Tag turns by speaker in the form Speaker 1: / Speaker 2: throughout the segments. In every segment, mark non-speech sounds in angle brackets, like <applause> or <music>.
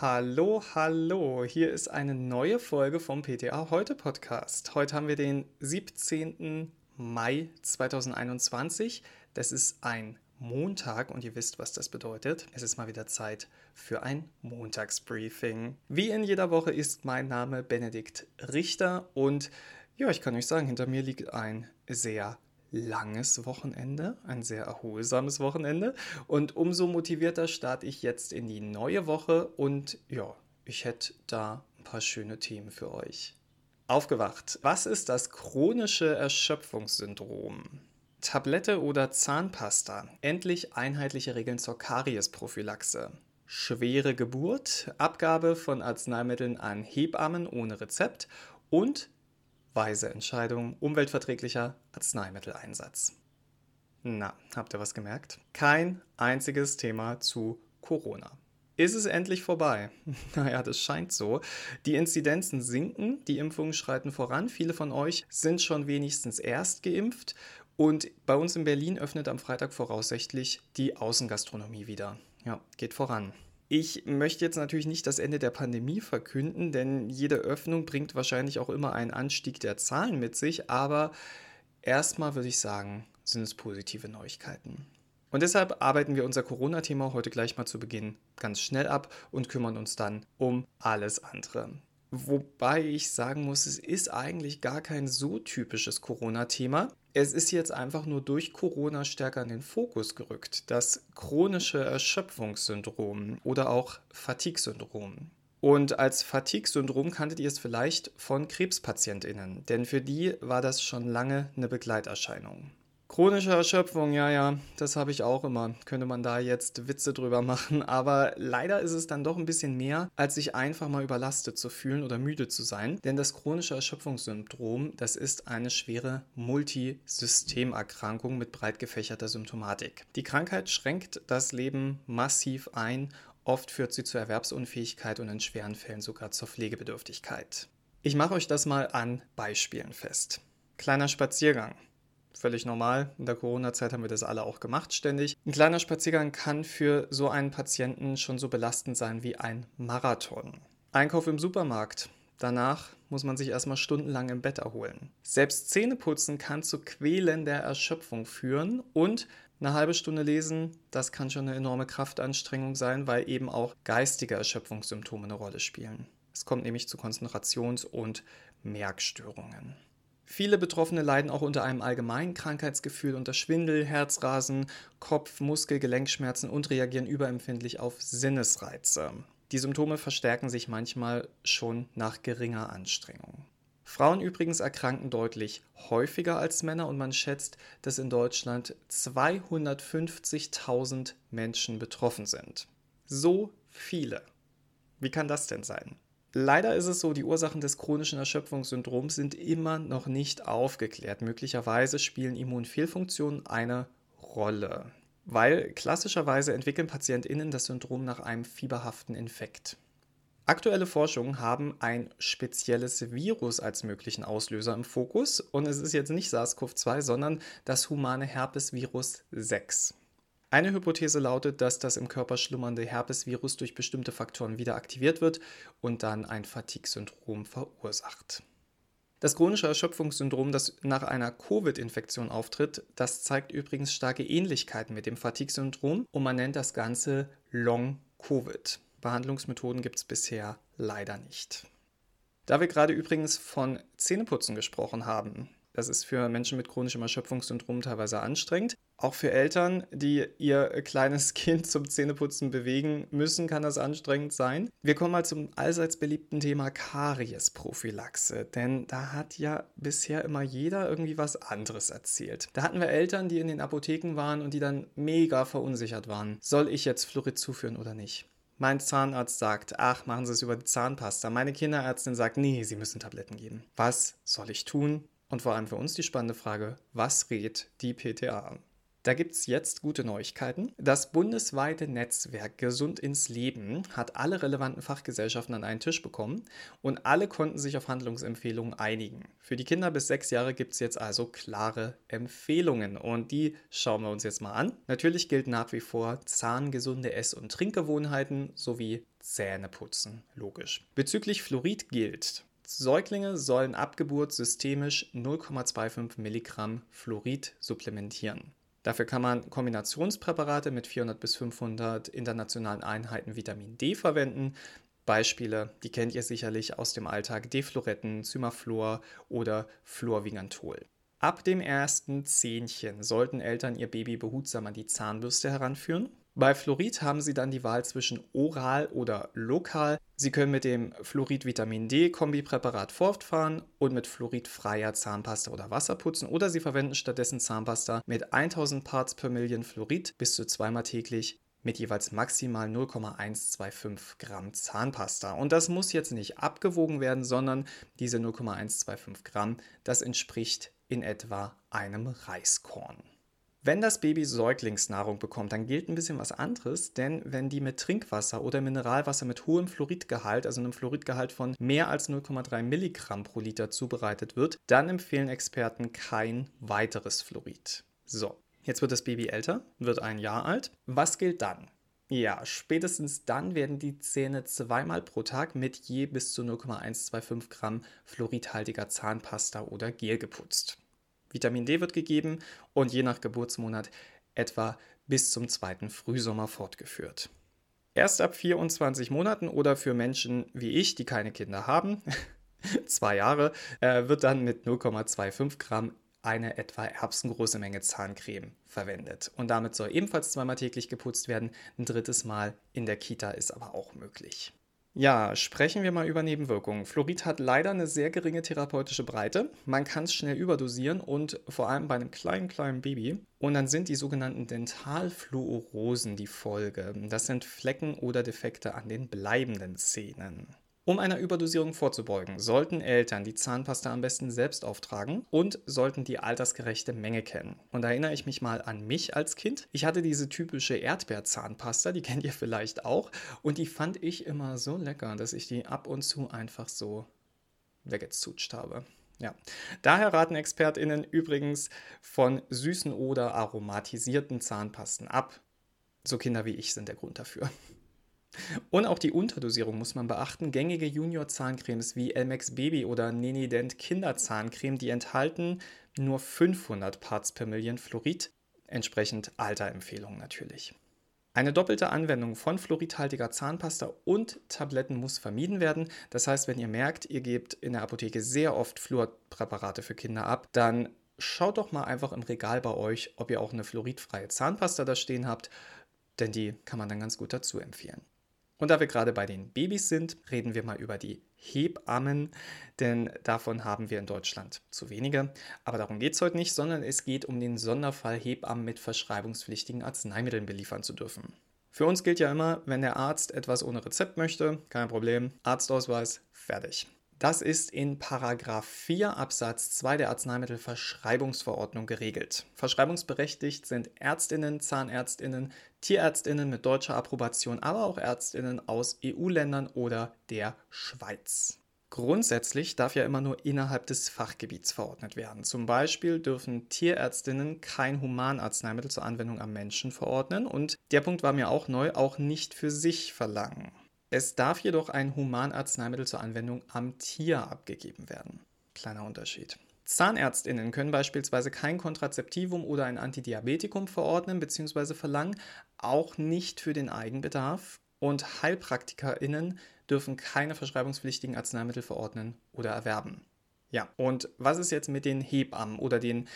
Speaker 1: Hallo, hallo, hier ist eine neue Folge vom PTA Heute Podcast. Heute haben wir den 17. Mai 2021. Das ist ein Montag und ihr wisst, was das bedeutet. Es ist mal wieder Zeit für ein Montagsbriefing. Wie in jeder Woche ist mein Name Benedikt Richter und ja, ich kann euch sagen, hinter mir liegt ein sehr langes Wochenende, ein sehr erholsames Wochenende. Und umso motivierter starte ich jetzt in die neue Woche und ja, ich hätte da ein paar schöne Themen für euch. Aufgewacht. Was ist das chronische Erschöpfungssyndrom? Tablette oder Zahnpasta? Endlich einheitliche Regeln zur Kariesprophylaxe. Schwere Geburt, Abgabe von Arzneimitteln an Hebammen ohne Rezept und weise Entscheidung, umweltverträglicher Arzneimitteleinsatz. Na, habt ihr was gemerkt? Kein einziges Thema zu Corona. Ist es endlich vorbei? <laughs> naja, das scheint so. Die Inzidenzen sinken, die Impfungen schreiten voran. Viele von euch sind schon wenigstens erst geimpft. Und bei uns in Berlin öffnet am Freitag voraussichtlich die Außengastronomie wieder. Ja, geht voran. Ich möchte jetzt natürlich nicht das Ende der Pandemie verkünden, denn jede Öffnung bringt wahrscheinlich auch immer einen Anstieg der Zahlen mit sich, aber erstmal würde ich sagen, sind es positive Neuigkeiten. Und deshalb arbeiten wir unser Corona-Thema heute gleich mal zu Beginn ganz schnell ab und kümmern uns dann um alles andere. Wobei ich sagen muss, es ist eigentlich gar kein so typisches Corona-Thema. Es ist jetzt einfach nur durch Corona stärker in den Fokus gerückt. Das chronische Erschöpfungssyndrom oder auch Fatigue-Syndrom. Und als Fatigue-Syndrom kanntet ihr es vielleicht von KrebspatientInnen, denn für die war das schon lange eine Begleiterscheinung. Chronische Erschöpfung, ja, ja, das habe ich auch immer. Könnte man da jetzt Witze drüber machen, aber leider ist es dann doch ein bisschen mehr, als sich einfach mal überlastet zu fühlen oder müde zu sein. Denn das chronische Erschöpfungssyndrom, das ist eine schwere Multisystemerkrankung mit breit gefächerter Symptomatik. Die Krankheit schränkt das Leben massiv ein. Oft führt sie zur Erwerbsunfähigkeit und in schweren Fällen sogar zur Pflegebedürftigkeit. Ich mache euch das mal an Beispielen fest. Kleiner Spaziergang völlig normal. In der Corona-Zeit haben wir das alle auch gemacht, ständig. Ein kleiner Spaziergang kann für so einen Patienten schon so belastend sein wie ein Marathon. Einkauf im Supermarkt. Danach muss man sich erstmal stundenlang im Bett erholen. Selbst Zähneputzen kann zu quälender Erschöpfung führen und eine halbe Stunde lesen, das kann schon eine enorme Kraftanstrengung sein, weil eben auch geistige Erschöpfungssymptome eine Rolle spielen. Es kommt nämlich zu Konzentrations- und Merkstörungen. Viele Betroffene leiden auch unter einem allgemeinen Krankheitsgefühl, unter Schwindel, Herzrasen, Kopf-, Muskel-, Gelenkschmerzen und reagieren überempfindlich auf Sinnesreize. Die Symptome verstärken sich manchmal schon nach geringer Anstrengung. Frauen übrigens erkranken deutlich häufiger als Männer und man schätzt, dass in Deutschland 250.000 Menschen betroffen sind. So viele. Wie kann das denn sein? Leider ist es so, die Ursachen des chronischen Erschöpfungssyndroms sind immer noch nicht aufgeklärt. Möglicherweise spielen Immunfehlfunktionen eine Rolle, weil klassischerweise entwickeln PatientInnen das Syndrom nach einem fieberhaften Infekt. Aktuelle Forschungen haben ein spezielles Virus als möglichen Auslöser im Fokus und es ist jetzt nicht SARS-CoV-2, sondern das humane Herpesvirus 6. Eine Hypothese lautet, dass das im Körper schlummernde Herpesvirus durch bestimmte Faktoren wieder aktiviert wird und dann ein Fatigue-Syndrom verursacht. Das chronische Erschöpfungssyndrom, das nach einer Covid-Infektion auftritt, das zeigt übrigens starke Ähnlichkeiten mit dem Fatigue-Syndrom und man nennt das Ganze Long-Covid. Behandlungsmethoden gibt es bisher leider nicht. Da wir gerade übrigens von Zähneputzen gesprochen haben, das ist für Menschen mit chronischem Erschöpfungssyndrom teilweise anstrengend. Auch für Eltern, die ihr kleines <laughs> Kind zum Zähneputzen bewegen müssen, kann das anstrengend sein. Wir kommen mal zum allseits beliebten Thema Kariesprophylaxe, denn da hat ja bisher immer jeder irgendwie was anderes erzählt. Da hatten wir Eltern, die in den Apotheken waren und die dann mega verunsichert waren. Soll ich jetzt Fluorid zuführen oder nicht? Mein Zahnarzt sagt, ach, machen Sie es über die Zahnpasta. Meine Kinderärztin sagt, nee, Sie müssen Tabletten geben. Was soll ich tun? Und vor allem für uns die spannende Frage, was rät die PTA? Da gibt es jetzt gute Neuigkeiten. Das bundesweite Netzwerk Gesund ins Leben hat alle relevanten Fachgesellschaften an einen Tisch bekommen und alle konnten sich auf Handlungsempfehlungen einigen. Für die Kinder bis sechs Jahre gibt es jetzt also klare Empfehlungen und die schauen wir uns jetzt mal an. Natürlich gilt nach wie vor zahngesunde Ess- und Trinkgewohnheiten sowie Zähneputzen, logisch. Bezüglich Fluorid gilt, Säuglinge sollen ab Geburt systemisch 0,25 Milligramm Fluorid supplementieren. Dafür kann man Kombinationspräparate mit 400 bis 500 internationalen Einheiten Vitamin D verwenden. Beispiele, die kennt ihr sicherlich aus dem Alltag, Defloretten, Zymaflor oder Fluorvigantol. Ab dem ersten Zähnchen sollten Eltern ihr Baby behutsam an die Zahnbürste heranführen. Bei Fluorid haben Sie dann die Wahl zwischen oral oder lokal. Sie können mit dem Fluorid-Vitamin D-Kombipräparat fortfahren und mit fluoridfreier Zahnpasta oder Wasser putzen oder Sie verwenden stattdessen Zahnpasta mit 1000 Parts per Million Fluorid bis zu zweimal täglich mit jeweils maximal 0,125 Gramm Zahnpasta. Und das muss jetzt nicht abgewogen werden, sondern diese 0,125 Gramm, das entspricht in etwa einem Reiskorn. Wenn das Baby Säuglingsnahrung bekommt, dann gilt ein bisschen was anderes, denn wenn die mit Trinkwasser oder Mineralwasser mit hohem Fluoridgehalt, also einem Fluoridgehalt von mehr als 0,3 Milligramm pro Liter zubereitet wird, dann empfehlen Experten kein weiteres Fluorid. So, jetzt wird das Baby älter, wird ein Jahr alt. Was gilt dann? Ja, spätestens dann werden die Zähne zweimal pro Tag mit je bis zu 0,125 Gramm fluoridhaltiger Zahnpasta oder Gel geputzt. Vitamin D wird gegeben und je nach Geburtsmonat etwa bis zum zweiten Frühsommer fortgeführt. Erst ab 24 Monaten oder für Menschen wie ich, die keine Kinder haben, <laughs> zwei Jahre, äh, wird dann mit 0,25 Gramm eine etwa erbsengroße Menge Zahncreme verwendet. Und damit soll ebenfalls zweimal täglich geputzt werden. Ein drittes Mal in der Kita ist aber auch möglich. Ja, sprechen wir mal über Nebenwirkungen. Fluorid hat leider eine sehr geringe therapeutische Breite. Man kann es schnell überdosieren und vor allem bei einem kleinen, kleinen Baby. Und dann sind die sogenannten Dentalfluorosen die Folge. Das sind Flecken oder Defekte an den bleibenden Zähnen. Um einer Überdosierung vorzubeugen, sollten Eltern die Zahnpasta am besten selbst auftragen und sollten die altersgerechte Menge kennen. Und da erinnere ich mich mal an mich als Kind. Ich hatte diese typische Erdbeerzahnpasta, die <laughs> kennt ihr vielleicht auch, und die fand ich immer so lecker, dass ich die ab und zu einfach so weggezutscht habe. Ja. Daher raten ExpertInnen übrigens von süßen oder aromatisierten Zahnpasten ab. So Kinder wie ich sind der Grund dafür. Und auch die Unterdosierung muss man beachten. Gängige Junior-Zahncremes wie Elmex Baby oder Nenident Kinderzahncreme, die enthalten nur 500 Parts per Million Fluorid, entsprechend Alterempfehlung natürlich. Eine doppelte Anwendung von fluoridhaltiger Zahnpasta und Tabletten muss vermieden werden. Das heißt, wenn ihr merkt, ihr gebt in der Apotheke sehr oft Fluorpräparate für Kinder ab, dann schaut doch mal einfach im Regal bei euch, ob ihr auch eine fluoridfreie Zahnpasta da stehen habt, denn die kann man dann ganz gut dazu empfehlen. Und da wir gerade bei den Babys sind, reden wir mal über die Hebammen, denn davon haben wir in Deutschland zu wenige. Aber darum geht es heute nicht, sondern es geht um den Sonderfall, Hebammen mit verschreibungspflichtigen Arzneimitteln beliefern zu dürfen. Für uns gilt ja immer, wenn der Arzt etwas ohne Rezept möchte, kein Problem, Arztausweis, fertig. Das ist in Paragraph 4 Absatz 2 der Arzneimittelverschreibungsverordnung geregelt. Verschreibungsberechtigt sind Ärztinnen, Zahnärztinnen, Tierärztinnen mit deutscher Approbation, aber auch Ärztinnen aus EU-Ländern oder der Schweiz. Grundsätzlich darf ja immer nur innerhalb des Fachgebiets verordnet werden. Zum Beispiel dürfen Tierärztinnen kein Humanarzneimittel zur Anwendung am Menschen verordnen und der Punkt war mir auch neu, auch nicht für sich verlangen. Es darf jedoch ein Humanarzneimittel zur Anwendung am Tier abgegeben werden. Kleiner Unterschied. Zahnärztinnen können beispielsweise kein Kontrazeptivum oder ein Antidiabetikum verordnen bzw. verlangen, auch nicht für den Eigenbedarf. Und Heilpraktikerinnen dürfen keine verschreibungspflichtigen Arzneimittel verordnen oder erwerben. Ja, und was ist jetzt mit den Hebammen oder den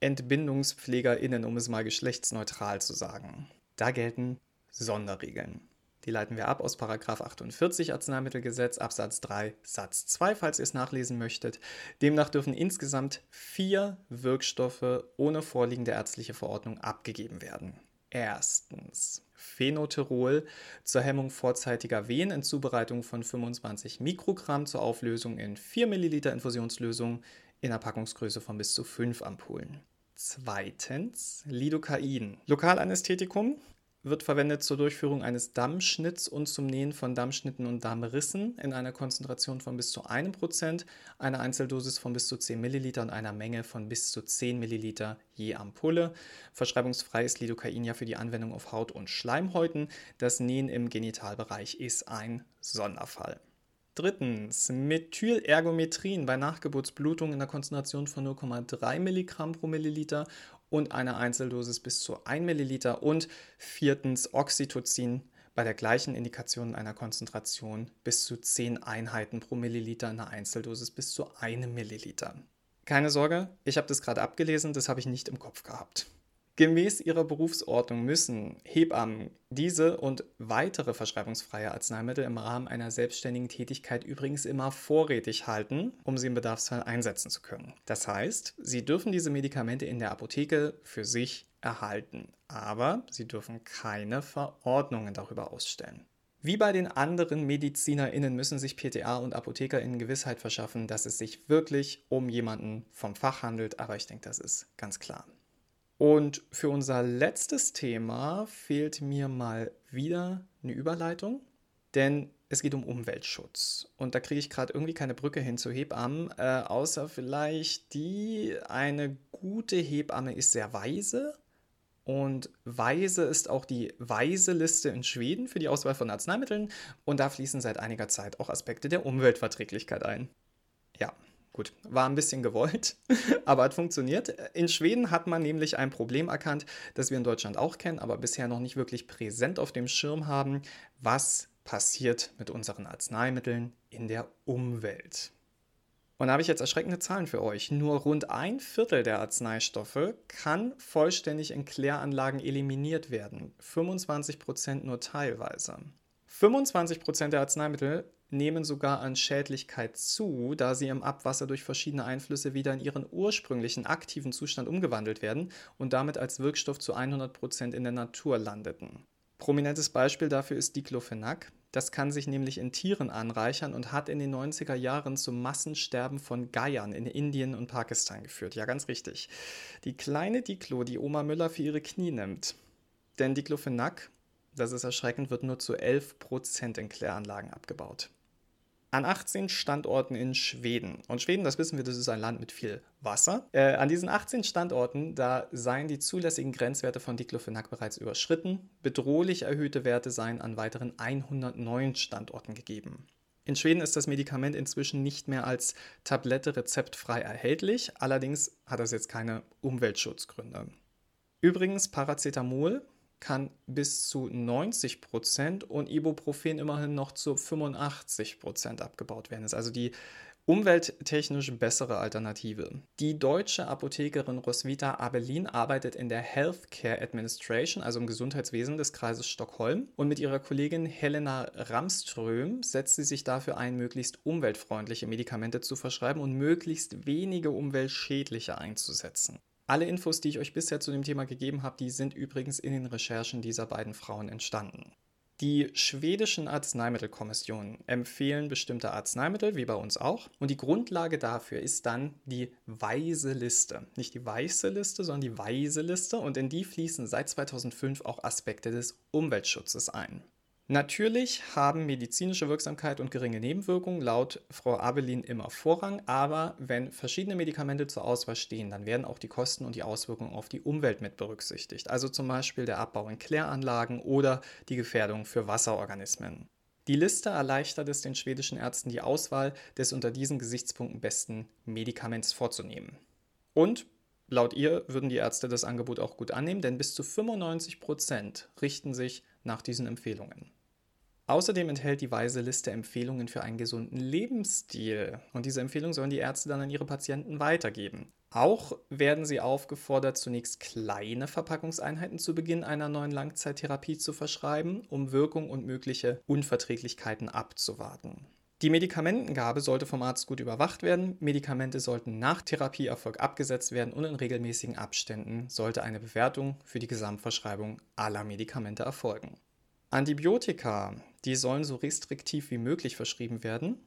Speaker 1: Entbindungspflegerinnen, um es mal geschlechtsneutral zu sagen? Da gelten Sonderregeln. Die leiten wir ab aus 48 Arzneimittelgesetz Absatz 3 Satz 2, falls ihr es nachlesen möchtet. Demnach dürfen insgesamt vier Wirkstoffe ohne vorliegende ärztliche Verordnung abgegeben werden. Erstens Phenoterol zur Hemmung vorzeitiger Wehen in Zubereitung von 25 Mikrogramm zur Auflösung in 4 Milliliter Infusionslösung in einer Packungsgröße von bis zu 5 Ampullen. Zweitens Lidocain. Lokalanästhetikum wird verwendet zur Durchführung eines Dammschnitts und zum Nähen von Dammschnitten und Dammrissen in einer Konzentration von bis zu 1%, einer Einzeldosis von bis zu 10 ml und einer Menge von bis zu 10 ml je Ampulle. Verschreibungsfrei ist Lidocain ja für die Anwendung auf Haut- und Schleimhäuten. Das Nähen im Genitalbereich ist ein Sonderfall. Drittens, Methylergometrin bei Nachgeburtsblutung in der Konzentration von 0,3 Milligramm pro Milliliter und einer Einzeldosis bis zu 1 Milliliter. Und viertens, Oxytocin bei der gleichen Indikation in einer Konzentration bis zu 10 Einheiten pro Milliliter, in einer Einzeldosis bis zu 1 Milliliter. Keine Sorge, ich habe das gerade abgelesen, das habe ich nicht im Kopf gehabt. Gemäß ihrer Berufsordnung müssen Hebammen diese und weitere verschreibungsfreie Arzneimittel im Rahmen einer selbstständigen Tätigkeit übrigens immer vorrätig halten, um sie im Bedarfsfall einsetzen zu können. Das heißt, sie dürfen diese Medikamente in der Apotheke für sich erhalten, aber sie dürfen keine Verordnungen darüber ausstellen. Wie bei den anderen MedizinerInnen müssen sich PTA und ApothekerInnen Gewissheit verschaffen, dass es sich wirklich um jemanden vom Fach handelt, aber ich denke, das ist ganz klar. Und für unser letztes Thema fehlt mir mal wieder eine Überleitung, denn es geht um Umweltschutz. Und da kriege ich gerade irgendwie keine Brücke hin zu Hebammen, äh, außer vielleicht die, eine gute Hebamme ist sehr weise. Und weise ist auch die weise Liste in Schweden für die Auswahl von Arzneimitteln. Und da fließen seit einiger Zeit auch Aspekte der Umweltverträglichkeit ein. Ja, Gut, war ein bisschen gewollt, <laughs> aber hat funktioniert. In Schweden hat man nämlich ein Problem erkannt, das wir in Deutschland auch kennen, aber bisher noch nicht wirklich präsent auf dem Schirm haben. Was passiert mit unseren Arzneimitteln in der Umwelt? Und da habe ich jetzt erschreckende Zahlen für euch. Nur rund ein Viertel der Arzneistoffe kann vollständig in Kläranlagen eliminiert werden. 25 Prozent nur teilweise. 25 Prozent der Arzneimittel nehmen sogar an Schädlichkeit zu, da sie im Abwasser durch verschiedene Einflüsse wieder in ihren ursprünglichen aktiven Zustand umgewandelt werden und damit als Wirkstoff zu 100 Prozent in der Natur landeten. Prominentes Beispiel dafür ist Diclofenac. Das kann sich nämlich in Tieren anreichern und hat in den 90er Jahren zum Massensterben von Geiern in Indien und Pakistan geführt. Ja, ganz richtig. Die kleine Diclo, die Oma Müller für ihre Knie nimmt. Denn Diclofenac, das ist erschreckend, wird nur zu 11% in Kläranlagen abgebaut an 18 Standorten in Schweden. Und Schweden, das wissen wir, das ist ein Land mit viel Wasser. Äh, an diesen 18 Standorten, da seien die zulässigen Grenzwerte von Diclofenac bereits überschritten. Bedrohlich erhöhte Werte seien an weiteren 109 Standorten gegeben. In Schweden ist das Medikament inzwischen nicht mehr als Tablette rezeptfrei erhältlich, allerdings hat das jetzt keine Umweltschutzgründe. Übrigens, Paracetamol kann bis zu 90 Prozent und Ibuprofen immerhin noch zu 85 Prozent abgebaut werden. Das ist also die umwelttechnisch bessere Alternative. Die deutsche Apothekerin Roswitha Abelin arbeitet in der Healthcare Administration, also im Gesundheitswesen des Kreises Stockholm. Und mit ihrer Kollegin Helena Ramström setzt sie sich dafür ein, möglichst umweltfreundliche Medikamente zu verschreiben und möglichst wenige umweltschädliche einzusetzen. Alle Infos, die ich euch bisher zu dem Thema gegeben habe, die sind übrigens in den Recherchen dieser beiden Frauen entstanden. Die schwedischen Arzneimittelkommissionen empfehlen bestimmte Arzneimittel, wie bei uns auch. Und die Grundlage dafür ist dann die Weise Liste. Nicht die weiße Liste, sondern die Weise Liste. Und in die fließen seit 2005 auch Aspekte des Umweltschutzes ein. Natürlich haben medizinische Wirksamkeit und geringe Nebenwirkungen laut Frau Abelin immer Vorrang, aber wenn verschiedene Medikamente zur Auswahl stehen, dann werden auch die Kosten und die Auswirkungen auf die Umwelt mit berücksichtigt, also zum Beispiel der Abbau in Kläranlagen oder die Gefährdung für Wasserorganismen. Die Liste erleichtert es den schwedischen Ärzten die Auswahl des unter diesen Gesichtspunkten besten Medikaments vorzunehmen. Und laut ihr würden die Ärzte das Angebot auch gut annehmen, denn bis zu 95 Prozent richten sich nach diesen Empfehlungen. Außerdem enthält die Weise Liste Empfehlungen für einen gesunden Lebensstil und diese Empfehlungen sollen die Ärzte dann an ihre Patienten weitergeben. Auch werden sie aufgefordert, zunächst kleine Verpackungseinheiten zu Beginn einer neuen Langzeittherapie zu verschreiben, um Wirkung und mögliche Unverträglichkeiten abzuwarten. Die Medikamentengabe sollte vom Arzt gut überwacht werden. Medikamente sollten nach Therapieerfolg abgesetzt werden und in regelmäßigen Abständen sollte eine Bewertung für die Gesamtverschreibung aller Medikamente erfolgen. Antibiotika, die sollen so restriktiv wie möglich verschrieben werden.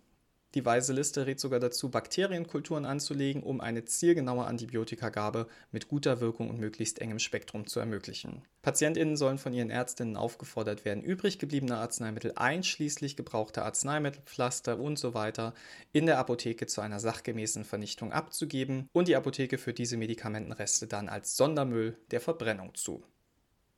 Speaker 1: Die Weise Liste rät sogar dazu, Bakterienkulturen anzulegen, um eine zielgenaue Antibiotikagabe mit guter Wirkung und möglichst engem Spektrum zu ermöglichen. PatientInnen sollen von ihren Ärztinnen aufgefordert werden, übrig gebliebene Arzneimittel einschließlich gebrauchter Arzneimittelpflaster und so weiter in der Apotheke zu einer sachgemäßen Vernichtung abzugeben und die Apotheke führt diese Medikamentenreste dann als Sondermüll der Verbrennung zu.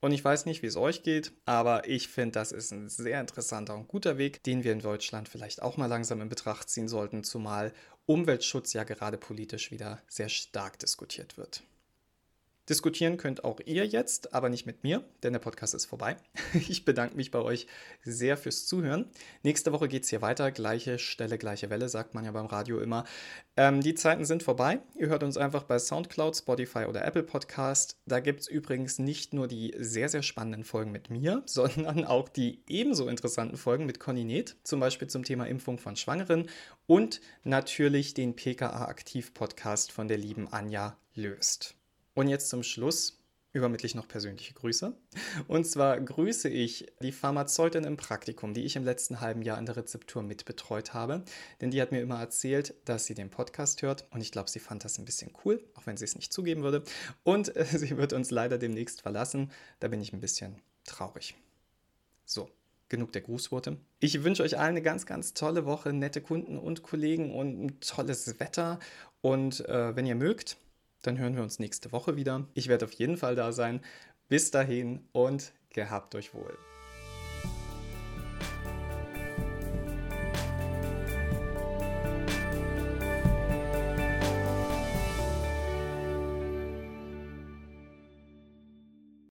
Speaker 1: Und ich weiß nicht, wie es euch geht, aber ich finde, das ist ein sehr interessanter und guter Weg, den wir in Deutschland vielleicht auch mal langsam in Betracht ziehen sollten, zumal Umweltschutz ja gerade politisch wieder sehr stark diskutiert wird. Diskutieren könnt auch ihr jetzt, aber nicht mit mir, denn der Podcast ist vorbei. <laughs> Ich bedanke mich bei euch sehr fürs Zuhören. Nächste Woche geht es hier weiter. Gleiche Stelle, gleiche Welle, sagt man ja beim Radio immer. Ähm, die Zeiten sind vorbei. Ihr hört uns einfach bei Soundcloud, Spotify oder Apple Podcast. Da gibt es übrigens nicht nur die sehr, sehr spannenden Folgen mit mir, <laughs> sondern auch die ebenso interessanten Folgen mit Conny Neth, zum Beispiel zum Thema Impfung von Schwangeren und natürlich den PKA-Aktiv-Podcast von der lieben Anja Löst. Und jetzt zum Schluss übermittle ich noch persönliche Grüße. Und zwar grüße ich die Pharmazeutin im Praktikum, die ich im letzten halben Jahr in der Rezeptur mitbetreut habe. Denn die hat mir immer erzählt, dass sie den Podcast hört. Und ich glaube, sie fand das ein bisschen cool, auch wenn sie es nicht zugeben würde. Und äh, <laughs> sie wird uns leider demnächst verlassen. Da bin ich ein bisschen traurig. So. Genug der Grußworte. Ich wünsche euch allen eine ganz, ganz tolle Woche, nette Kunden und Kollegen und ein tolles Wetter. Und äh, wenn ihr mögt, dann hören wir uns nächste Woche wieder. Ich werde auf jeden Fall da sein. Bis dahin und gehabt euch wohl.